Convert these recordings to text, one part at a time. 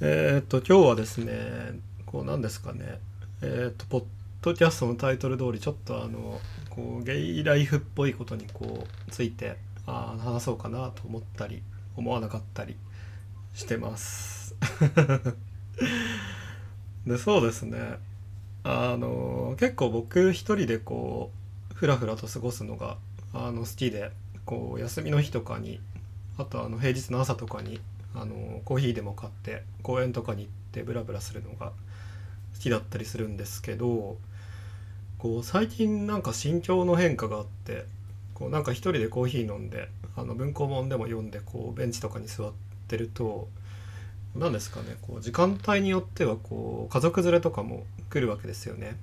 えーっと今日はですねこうなんですかねえーっとポッドキャストのタイトル通りちょっとあのこうゲイライフっぽいことにこうついてあ話そうかなと思ったり思わなかったりしてます。でそうですねあの結構僕一人でこうふらふらと過ごすのがあの好きでこう休みの日とかにあとあの平日の朝とかにあのコーヒーでも買って公園とかに行ってブラブラするのが好きだったりするんですけどこう最近なんか心境の変化があってこうなんか一人でコーヒー飲んであの文庫本でも読んでこうベンチとかに座ってると何ですかねこう時間帯によってはこう家族連れとかも来るわけですよね。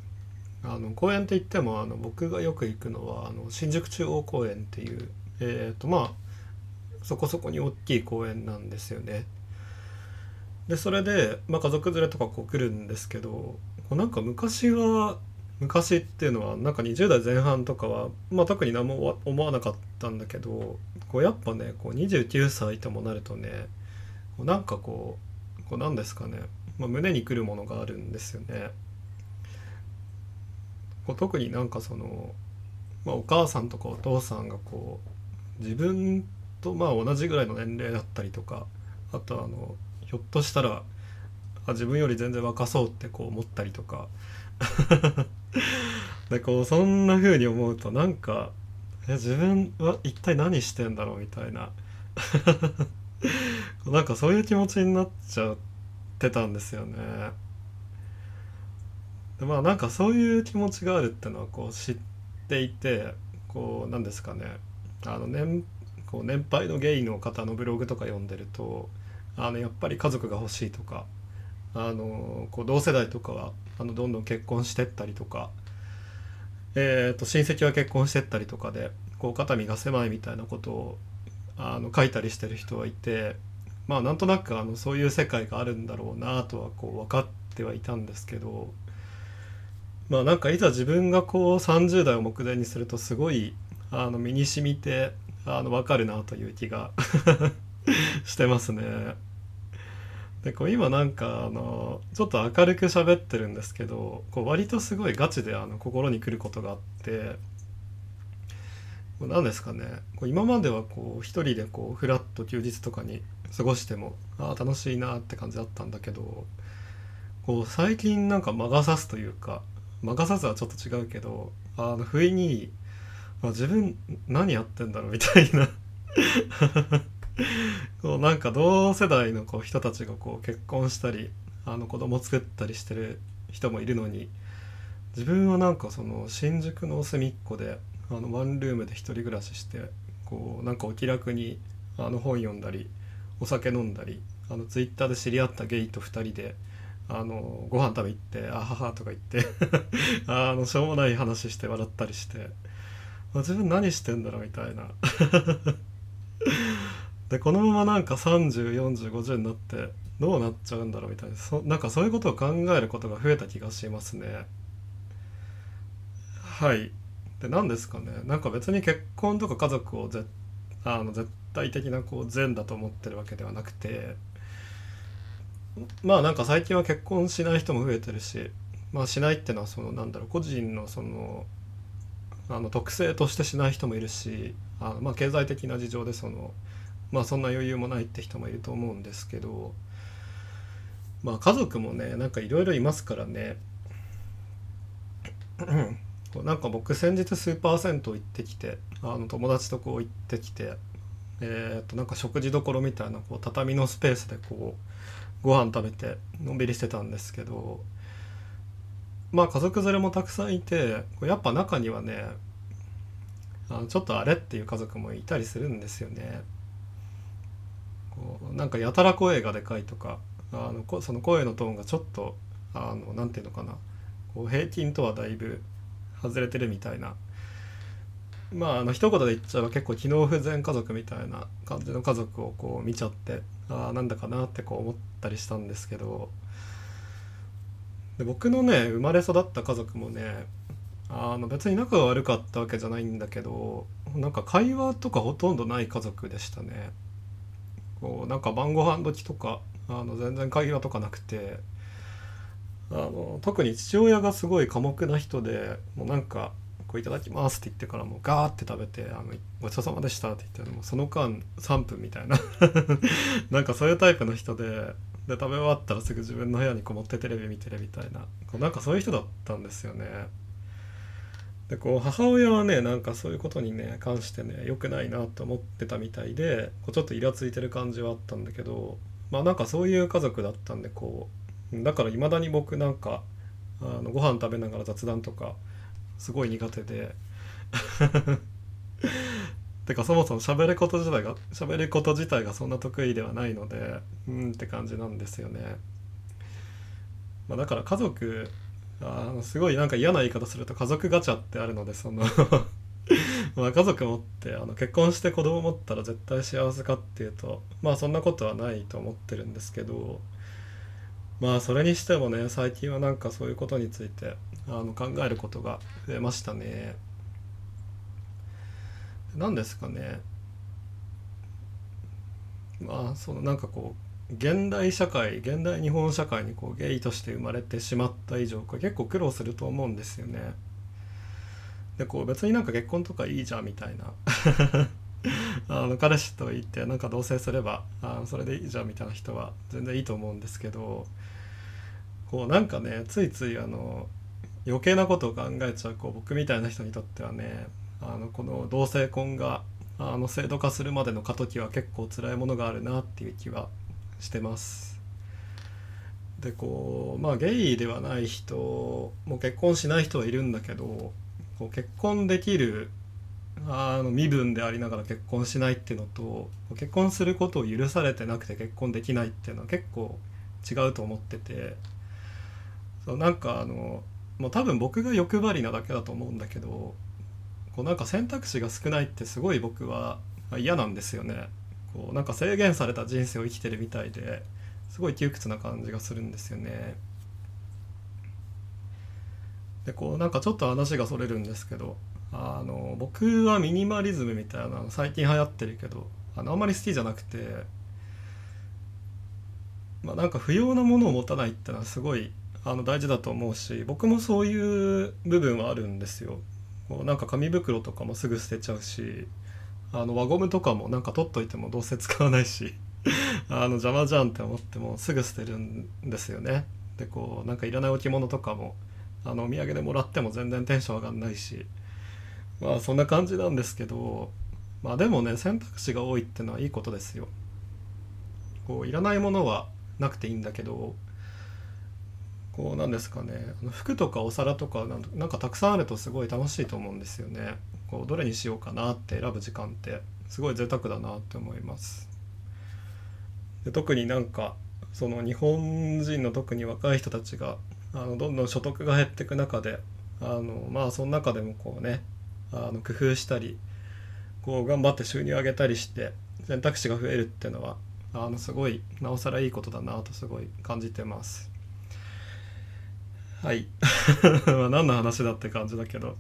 あの公園って言ってもあの僕がよく行くのはあの新宿中央公園っていう、えーとまあ、そこそこに大きい公園なんですよね。でそれで、まあ、家族連れとかこう来るんですけどこうなんか昔は昔っていうのはなんか20代前半とかは、まあ、特に何も思わなかったんだけどこうやっぱねこう29歳ともなるとねこうなんかこうこうなんですかね、まあ、胸にくるものがあるんですよね。こう特になんかその、まあ、お母さんとかお父さんがこう自分とまあ同じぐらいの年齢だったりとかあとあのひょっとしたらあ自分より全然若そうってこう思ったりとか。でこうそんな風に思うとなんかえ自分は一体何してんだろうみたいな。なんかそういう気持ちになっちゃってたんですよね。でまあなんかそういう気持ちがあるってのはこう知っていてこうなんですかね。あの年こう年配のゲイの方のブログとか読んでるとあのやっぱり家族が欲しいとかあのこう同世代とかはあのどんどん結婚してったりとか、えー、と親戚は結婚してったりとかでこう肩身が狭いみたいなことをあの書いたりしてる人はいてまあなんとなくあのそういう世界があるんだろうなとはこう分かってはいたんですけどまあなんかいざ自分がこう30代を目前にするとすごいあの身に染みてあの分かるなという気が してますね。でこう今なんかあのちょっと明るく喋ってるんですけどこう割とすごいガチであの心に来ることがあって何ですかねこう今まではこう一人でこうフラッと休日とかに過ごしてもああ楽しいなって感じだったんだけどこう最近なんか魔が差すというか魔が差すはちょっと違うけどあの不意に、あ、自分何やってんだろうみたいな。こうなんか同世代のこう人たちがこう結婚したりあの子供作ったりしてる人もいるのに自分はなんかその新宿の隅っこであのワンルームで一人暮らししてこうなんかお気楽にあの本読んだりお酒飲んだりあのツイッターで知り合ったゲイと2人であのご飯食べ行って「あはは」とか言って あのしょうもない話して笑ったりして自分何してんだろうみたいな。でこのままなんか304050になってどうなっちゃうんだろうみたいな。そなんかそういうことを考えることが増えた気がしますね。はい。で何ですかね。なんか別に結婚とか家族をぜあの絶対的なこう善だと思ってるわけではなくてまあなんか最近は結婚しない人も増えてるしまあしないっていうのはそのなんだろう個人のそのあの特性としてしない人もいるしあのまあ経済的な事情でそのまあそんな余裕もないって人もいると思うんですけどまあ家族もねなんかいろいろいますからね。なんか僕先日スーパー銭湯行ってきてあの友達とこう行ってきてえー、となんか食事処みたいなこう畳のスペースでこうご飯食べてのんびりしてたんですけどまあ家族連れもたくさんいてやっぱ中にはねあのちょっとあれっていう家族もいたりするんですよね。こうなんかやたら声がでかいとかあのこその声のトーンがちょっとあのなんていうのかなこう平均とはだいぶ外れてるみたいなまああの一言で言っちゃえば結構機能不全家族みたいな感じの家族をこう見ちゃってああなんだかなってこう思ったりしたんですけどで僕のね生まれ育った家族もねあの別に仲が悪かったわけじゃないんだけどなんか会話とかほとんどない家族でしたね。こうなんか晩ご飯時とかあの全然会話とかなくてあの特に父親がすごい寡黙な人でもうなんか「こういただきます」って言ってからもうガーって食べて「あのごちそうさまでした」って言ってもその間3分みたいな なんかそういうタイプの人でで食べ終わったらすぐ自分の部屋にこもってテレビ見てるみたいなこうなんかそういう人だったんですよね。でこう母親はねなんかそういうことにね関してね良くないなと思ってたみたいでこうちょっとイラついてる感じはあったんだけどまあなんかそういう家族だったんでこうだからいまだに僕なんかあのご飯食べながら雑談とかすごい苦手でてかそもそも喋ること自体が喋ること自体がそんな得意ではないのでうんって感じなんですよね。まあ、だから家族あのすごいなんか嫌な言い方すると家族ガチャってあるのでその まあ家族持ってあの結婚して子供持ったら絶対幸せかっていうとまあそんなことはないと思ってるんですけどまあそれにしてもね最近はなんかそういうことについてあの考えることが増えましたね。何ですかねまあそのなんかこう現代社会現代日本社会にこうゲイとして生まれてしまった以上これ結構苦労すると思うんですよね。でこう別になんか結婚とかいいじゃんみたいな あの彼氏といってなんか同棲すればあそれでいいじゃんみたいな人は全然いいと思うんですけどこうなんかねついついあの余計なことを考えちゃうこう僕みたいな人にとってはねあのこの同性婚があの制度化するまでの過渡期は結構辛いものがあるなっていう気はしてます。でこうまあゲイではない人も結婚しない人はいるんだけどこう結婚できるあの身分でありながら結婚しないっていうのと結婚することを許されてなくて結婚できないっていうのは結構違うと思っててそうなんかあのもう多分僕が欲張りなだけだと思うんだけどこうなんか選択肢が少ないってすごい僕は嫌なんですよね。こうなんか制限された人生を生きてるみたいですごい窮屈な感じがするんですよね。でこうなんかちょっと話がそれるんですけどあの僕はミニマリズムみたいなの最近流行ってるけどあのあんまり好きじゃなくてまあなんか不要なものを持たないってのはすごいあの大事だと思うし僕もそういう部分はあるんですよ。こうなんか紙袋とかもすぐ捨てちゃうしあの輪ゴムとかもなんか取っといてもどうせ使わないし あの邪魔じゃんって思ってもすぐ捨てるんですよね。でこうなんかいらない置物とかもあのお土産でもらっても全然テンション上がんないしまあそんな感じなんですけどまあでもね選択肢が多いってのはいいことですよ。こういらないものはなくていいんだけどこうなんですかね服とかお皿とかなんかたくさんあるとすごい楽しいと思うんですよね。こうどれにしようかなって選ぶ時間ってすごい贅沢だなって思います。で特になんかその日本人の特に若い人たちがあのどんどん所得が減っていく中であのまあその中でもこうねあの工夫したりこう頑張って収入上げたりして選択肢が増えるっていうのはあのすごいなおさらいいことだなとすごい感じてます。はい まあ何の話だって感じだけど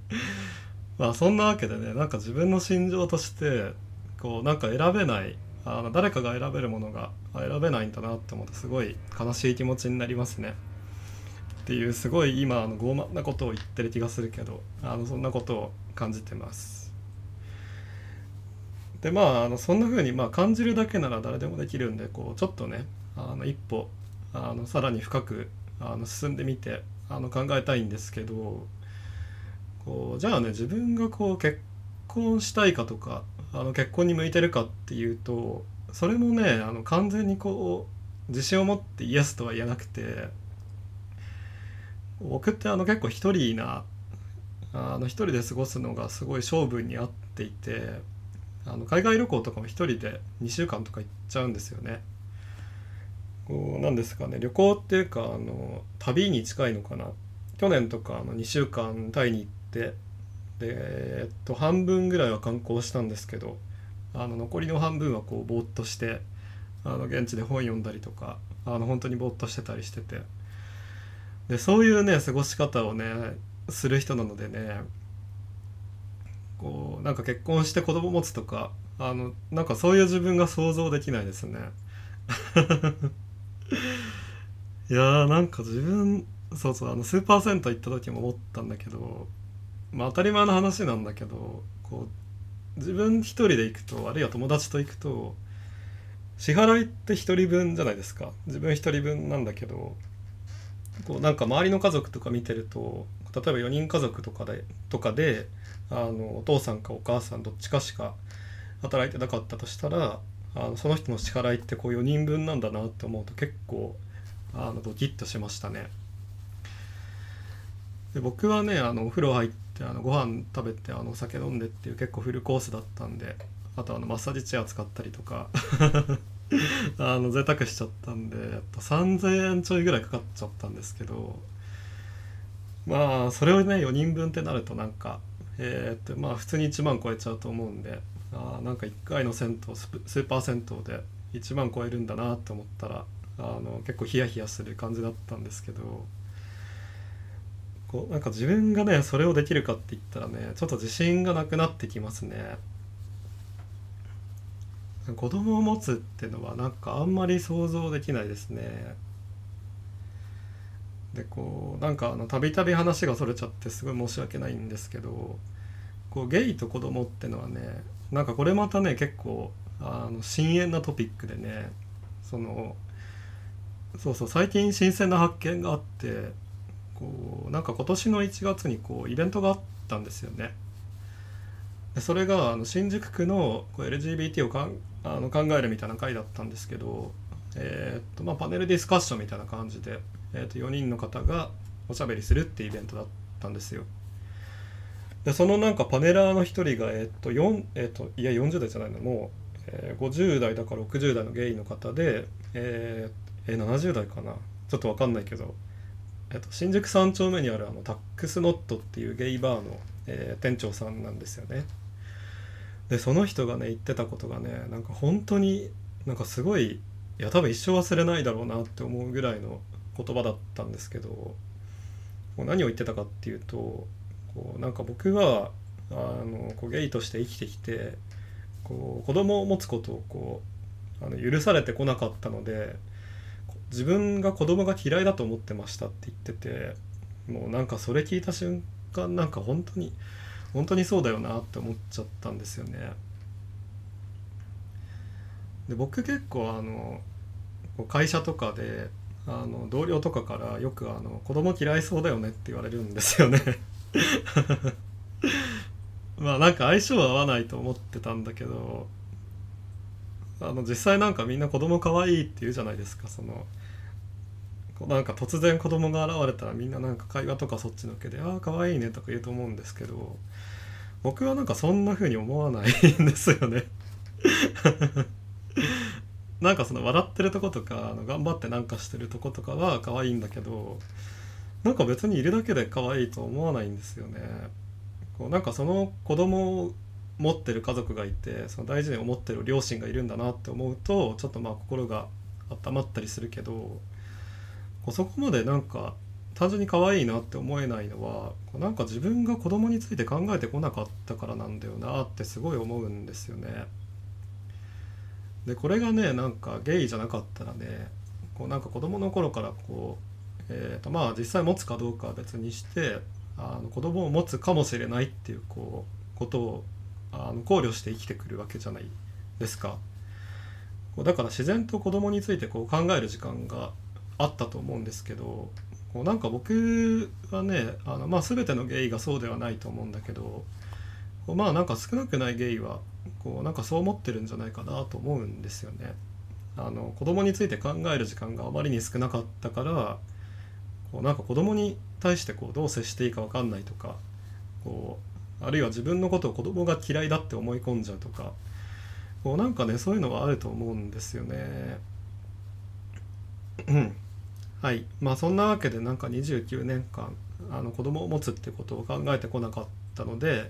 まあそんなわけでねなんか自分の心情としてこうなんか選べないあの誰かが選べるものが選べないんだなって思ってすごい悲しい気持ちになりますね。っていうすごい今あの傲慢なことを言ってる気がするけどあのそんなことを感じてます。でまああのそんな風にまあ感じるだけなら誰でもできるんでこうちょっとねあの一歩あのさらに深くあの進んでみてあの考えたいんですけどこうじゃあね自分がこう結婚したいかとかあの結婚に向いてるかっていうとそれもねあの完全にこう自信を持ってイエスとは言えなくて僕ってあの結構一人なあの一人で過ごすのがすごい勝負に合っていてあの海外旅行とかも一人で2週間とか行っちゃうんですよね。こうなんですかね旅行っていうかあの旅に近いのかな去年とかあの2週間タイに行ってで、えっと、半分ぐらいは観光したんですけどあの残りの半分はこうぼーっとしてあの現地で本読んだりとかあの本当にぼーっとしてたりしててでそういうね過ごし方をねする人なのでねこうなんか結婚して子供持つとかあのなんかそういう自分が想像できないですね。いやーなんか自分そうそうあのスーパー銭湯行った時も思ったんだけどまあ当たり前の話なんだけどこう自分一人で行くとあるいは友達と行くと支払いって1人分じゃないですか。自分1人分なんだけどこうなんか周りの家族とか見てると例えば4人家族とかでとかであのお父さんかお母さんどっちかしか働いてなかったとしたらあのその人の支払いってこう4人分なんだなって思うと結構あのドキッとしましたね。で僕はねあのお風呂入ってあのご飯食べてあのお酒飲んでっていう結構フルコースだったんであとあのマッサージチェア使ったりとか あの贅沢しちゃったんでやっぱ3,000円ちょいぐらいかかっちゃったんですけどまあそれをね4人分ってなるとなんかえー、っとまあ普通に1万超えちゃうと思うんであなんか1回の銭湯スーパー銭湯で1万超えるんだなと思ったらあの結構ヒヤヒヤする感じだったんですけどこうなんか自分がねそれをできるかって言ったらねちょっと自信がなくなってきますね。子供を持つっていうのはなんかあんまり想像できないですね。でこうなんかあのたびたび話がそれちゃってすごい申し訳ないんですけどこうゲイと子供ってのはねなんかこれまたね結構あの深遠なトピックでねそのそうそう最近新鮮な発見があってこうなんか今年の1月にこうイベントがあったんですよね。でそれがあの新宿区のこう LGBT をかんあの考えるみたいな回だったんですけど、えー、っとまあ、パネルディスカッションみたいな感じで、えー、っと4人の方がおしゃべりするっていうイベントだったんですよ。でそのなんかパネラーの1人が、え、っと4、えっといや40代じゃないのもう、えー、50代だから60代のゲイの方で、えー、えー、70代かな。ちょっと分かんないけど、えっと新宿3丁目にあるあのタックスノットっていうゲイバーの、えー、店長さんなんですよね。でその人がね言ってたことがねなんか本当になんかすごいいや多分一生忘れないだろうなって思うぐらいの言葉だったんですけど何を言ってたかっていうとこうなんか僕はあのこうゲイとして生きてきてこう子供を持つことをこうあの許されてこなかったので自分が子供が嫌いだと思ってましたって言っててもうなんかそれ聞いた瞬間なんか本当に本当にそうだよなって思っちゃったんですよね。で僕結構あの会社とかであの同僚とかからよくあの「子供嫌いそうだよね」って言われるんですよね まあなんか相性は合わないと思ってたんだけどあの実際なんかみんな子供可愛いって言うじゃないですかそのなんか突然子供が現れたらみんななんか会話とかそっちのけで「ああ可愛いね」とか言うと思うんですけど僕はなんかそんな風に思わないんですよね。なんかその笑ってるとことかあの頑張ってなんかしてるとことかは可愛いんだけどなんか別にいるだけで可愛いと思わないんですよね。こうなんかその子供を持ってる家族がいてその大事に思ってる両親がいるんだなって思うとちょっとまあ心が温まったりするけどこうそこまでなんか単純に可愛いなって思えないのはなんか自分が子供について考えてこなかったからなんだよなってすごい思うんですよね。でこれがねなんかゲイじゃなかったらねこうなんか子供の頃からこう、えー、とまあ実際持つかどうかは別にしてあの子供を持つかもしれないっていうこうことをあの考慮して生きてくるわけじゃないですか。だから自然と子供についてこう考える時間があったと思うんですけどこうなんか僕はねあの、まあ、全てのゲイがそうではないと思うんだけどまあなんか少なくないゲイはこうなんかそう思ってるんじゃないかなと思うんですよね。あの子供について考える時間があまりに少なかったからこうなんか子供に対してこうどう接していいか分かんないとかこうあるいは自分のことを子供が嫌いだって思い込んじゃうとかこうなんかねそういうのがあると思うんですよね。はいまあそんなわけでなんか29年間あの子供を持つってことを考えてこなかったので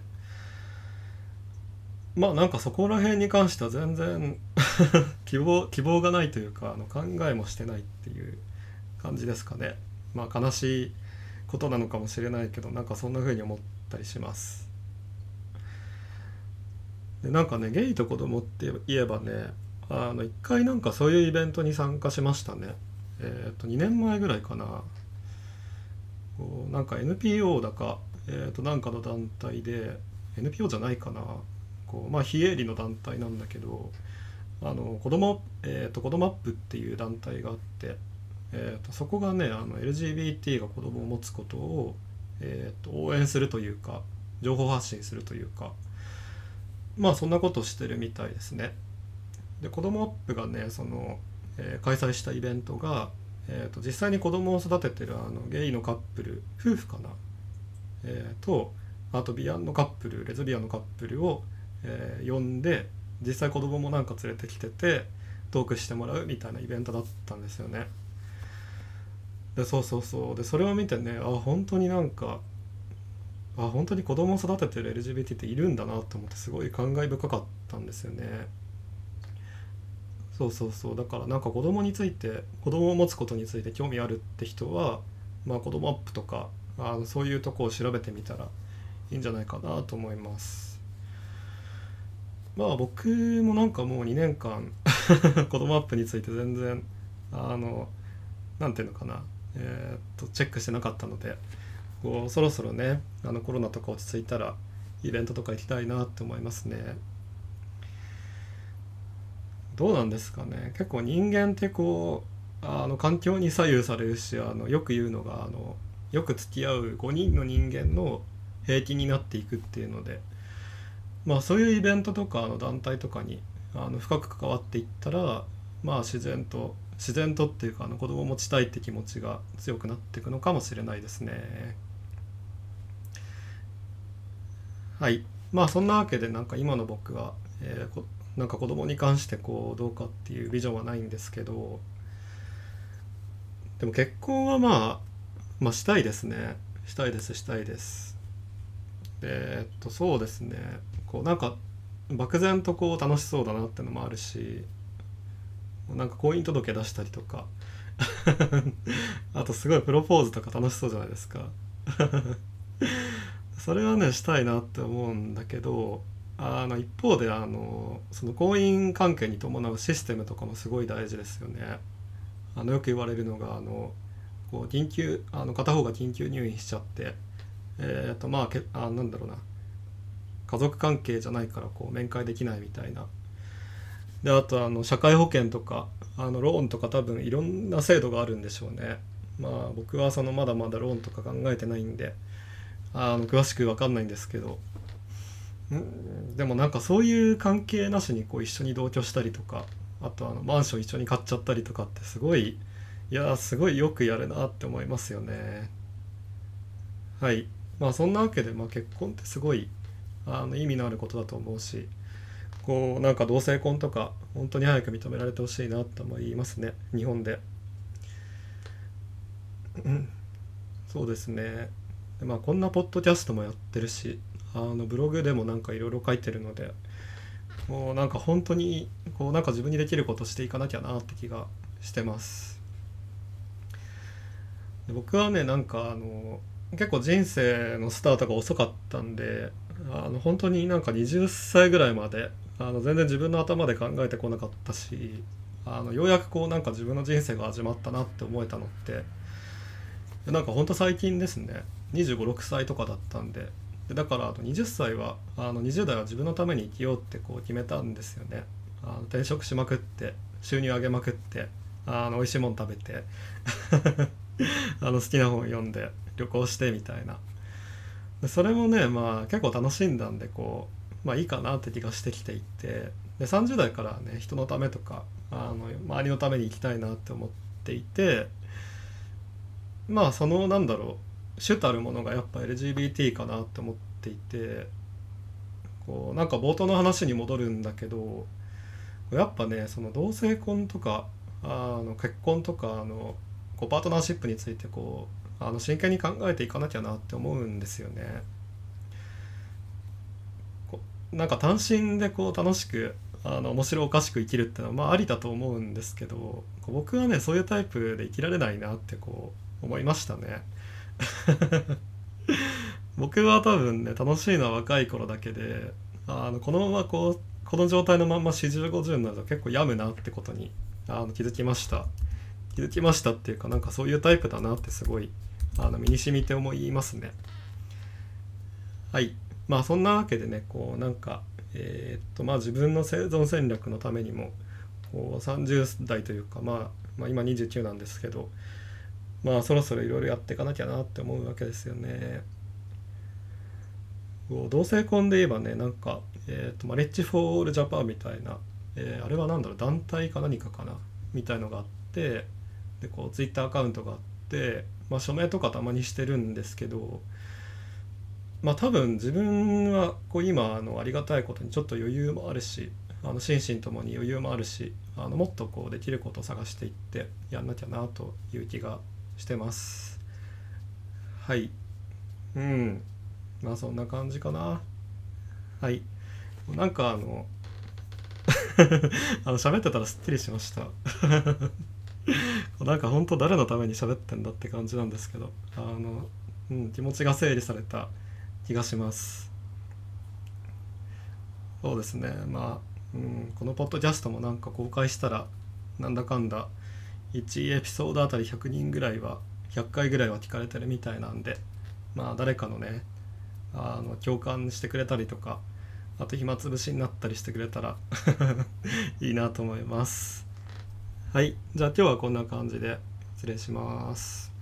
まあなんかそこら辺に関しては全然 希望希望がないというかあの考えもしてないっていう感じですかねまあ悲しいことなのかもしれないけどなんかそんな風に思ったりします。でなんかねゲイと子供って言えばねあの一回なんかそういうイベントに参加しましたね。えー、と2年前ぐらいかな。こうなんか NPO だか、えー、となんかの団体で NPO じゃないかな。こうまあ非営利の団体なんだけどあの子供えっ、ー、と子供アップっていう団体があって、えー、とそこがねあの LGBT が子供を持つことを、えー、と応援するというか情報発信するというかまあそんなことしてるみたいですね。で子供アップがねその、えー、開催したイベントが、えーと、実際に子供を育ててるあのゲイのカップル夫婦かな、えー、とあとビアンのカップルレズビアンのカップルを、えー、呼んで実際子供もなんか連れてきててトークしてもらうみたいなイベントだったんですよね。でそうそうそう。でそれを見てねあ本当になんかあ本当に子供を育ててる LGBT っているんだなと思ってすごい感慨深かったんですよね。そうそうそう。だからなんか子供について子供を持つことについて興味あるって人はまあ子供アップとかあのそういうとこを調べてみたらいいんじゃないかなと思います。まあ僕もなんかもう2年間 子供アップについて全然あの何て言うのかな。えー、っとチェックしてなかったのでこうそろそろねあのコロナとか落ち着いたらイベントとか行きたいなって思いますね。どうなんですかね結構人間ってこうあの環境に左右されるしあのよく言うのがあのよく付き合う5人の人間の平均になっていくっていうのでまあそういうイベントとかの団体とかにあの深く関わっていったらまあ自然と自然とっていうかあの子供を持ちたいって気持ちが強くなっていくのかもしれないですね。はい。まあそんなわけでなんか今の僕は、えー、なんか子供に関してこうどうかっていうビジョンはないんですけどでも結婚はまあまあしたいですね。したいですしたいです。でえっとそうですね。こうなんか漠然とこう楽しそうだなってのもあるしなんか婚姻届出したりとか あとすごいプロポーズとか楽しそうじゃないですか それはねしたいなって思うんだけどあの一方であのその婚姻関係に伴うシステムとかもすごい大事ですよね。あのよく言われるのがあのこう緊急あの片方が緊急入院しちゃってえっ、ー、とまあけあなんだろうな家族関係じゃないからこう面会できないみたいな。であとあの社会保険とかあのローンとか多分いろんな制度があるんでしょうね。まあ僕はそのまだまだローンとか考えてないんであの詳しく分かんないんですけど。でもなんかそういう関係なしにこう一緒に同居したりとかあとあのマンション一緒に買っちゃったりとかってすごいいやすごいよくやるなって思いますよね。はい。まあそんなわけで、まあ、結婚ってすごいあの意味のあることだと思うしこうなんか同性婚とか本当に早く認められてほしいなって思いますね。日本で。そうですね。でまあこんなポッドキャストもやってるしあのブログでもなんかいろいろ書いてるのでもうなんか本当にこうなんか自分にできることしていかなきゃなって気がしてます。で僕はねなんかあの結構人生のスタートが遅かったんであの本当になんか20歳ぐらいまであの全然自分の頭で考えてこなかったしあのようやくこうなんか自分の人生が始まったなって思えたのってなんかほんと最近ですね。2 5 6歳とかだったんで。でだからあと20歳はあの20代は自分のために生きようってこう決めたんですよね。あの転職しまくって収入上げまくってあの美味しいもの食べて あの好きな本読んで旅行してみたいな。それもねまあ結構楽しんだんでこうまあいいかなって気がしてきていて。で30代からね人のためとかあの周りのために生きたいなって思っていて。まあそのなんだろう主たるものがやっぱ LGBT かなって思っていて。こうなんか冒頭の話に戻るんだけどやっぱねその同性婚とかあの結婚とかあのこうパートナーシップについてこうあの真剣に考えていかなきゃなって思うんですよね。なんか単身でこう楽しくあの面白おかしく生きるってのはまあありだと思うんですけど僕はねそういうタイプで生きられないなってこう思いましたね。僕は多分ね楽しいのは若い頃だけであのこのままこうこの状態のまま4050になると結構病むなってことにあの気づきました。気づきましたっていうかなんかそういうタイプだなってすごいあの身に染みて思いますね。はい。まあそんなわけでねこうなんかえー、っとまあ自分の生存戦略のためにもこう30代というか、まあ、まあ今29なんですけどまあそろそろいろいろやっていかなきゃなって思うわけですよね。同性婚で言えばねなんか、えーと、 Marriage For All Japan みたいな、えー、あれは何だろう団体か何かかなみたいのがあってでこうツイッターアカウントがあって、まあ、署名とかたまにしてるんですけどまあ多分自分はこう今あのありがたいことにちょっと余裕もあるしあの心身ともに余裕もあるしあのもっとこうできることを探していってやんなきゃなという気がしてます。はい。うん。まあそんな感じかな。はい。なんかあの あの喋ってたらすっきりしました。なんか本当誰のために喋ってんだって感じなんですけどあの、うん、気持ちが整理された気がします。そうですね。まあうん、このポッドキャストもなんか公開したらなんだかんだ1エピソードあたり100人ぐらいは100回ぐらいは聞かれてるみたいなんでまあ誰かのねあの共感してくれたりとかあと暇つぶしになったりしてくれたら いいなと思います。はい。じゃあ今日はこんな感じで失礼します。